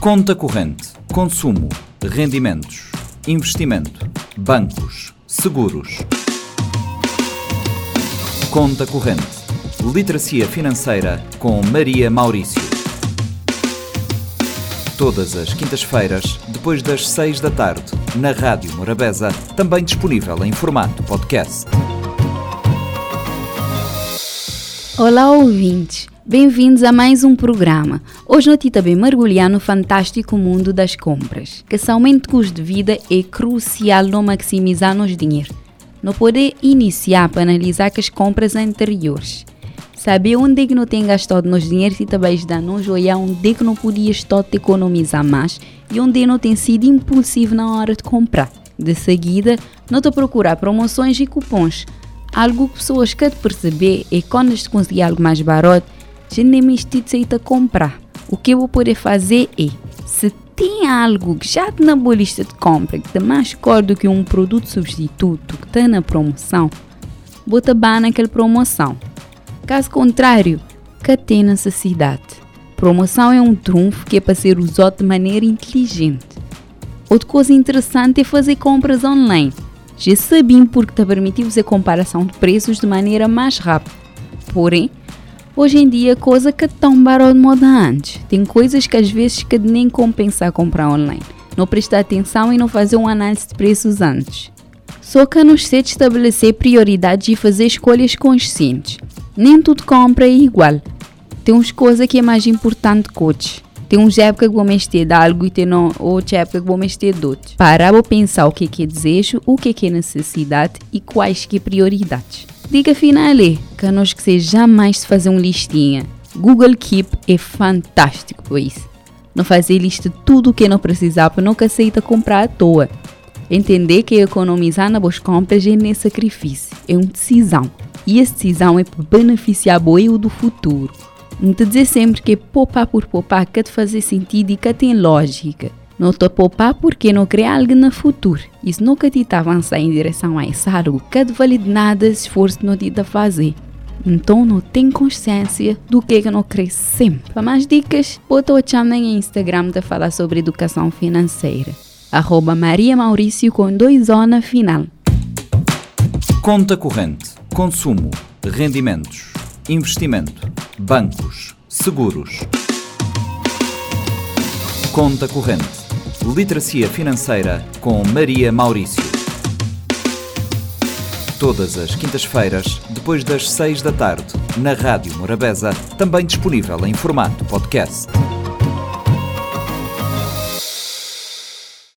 Conta corrente, consumo, rendimentos, investimento, bancos, seguros. Conta corrente, literacia financeira com Maria Maurício. Todas as quintas-feiras, depois das seis da tarde, na Rádio Morabeza, também disponível em formato podcast. Olá, ouvintes! Bem-vindos a mais um programa. Hoje nós também mergulhar no fantástico mundo das compras. Que esse aumento de custo de vida é crucial no maximizar nos dinheiro. Não poder iniciar para analisar as compras anteriores. Saber onde é que não tem gastado nos dinheiro e também ajudar nos olhar onde é que não podia estar te economizar mais e onde não tem sido impulsivo na hora de comprar. De seguida, não te procurar promoções e cupons. Algo que pessoas querem perceber é quando se conseguir algo mais barato já nem me a comprar. O que eu vou poder fazer é, se tem algo que já está na boa lista de compra, que está mais caro do que um produto substituto que está na promoção, bota bem naquela promoção. Caso contrário, que tem necessidade. Promoção é um trunfo que é para ser usado de maneira inteligente. Outra coisa interessante é fazer compras online. Já sabem porque te permite fazer comparação de preços de maneira mais rápida. Porém, Hoje em dia, coisa que é tão barato de moda antes. Tem coisas que às vezes que nem compensa comprar online. Não prestar atenção e não fazer uma análise de preços antes. Só que não sei estabelecer prioridades e fazer escolhas conscientes. Nem tudo compra é igual. Tem uns coisas que é mais importante que outras. Tem uns época que vou mexer de algo e tem outra época que vou mexer de outro. Para vou pensar o que é desejo, o que é necessidade e quais que é prioridades. Dica final é que nós que seja jamais fazer um listinha. Google Keep é fantástico por isso. Não fazer lista de tudo o que não precisar para nunca aceita comprar à toa. Entender que economizar nas boas compras é nem sacrifício, é uma decisão. E essa decisão é para beneficiar o eu do futuro. Não te dizer sempre que poupar por poupar que te fazer sentido e que tem lógica. Não te poupar porque não quer algo no futuro. Isso nunca te avançar em direção a isso algo que de vale de nada esforço não te fazer. Então não tem consciência do que que não cresce sempre. Para mais dicas, bota o chama em Instagram de falar sobre educação financeira. Arroba Maria Maurício com dois O na final. Conta corrente, consumo, rendimentos, investimento, bancos, seguros. Conta corrente Literacia Financeira com Maria Maurício. Todas as quintas-feiras, depois das seis da tarde, na Rádio Morabeza, também disponível em formato podcast.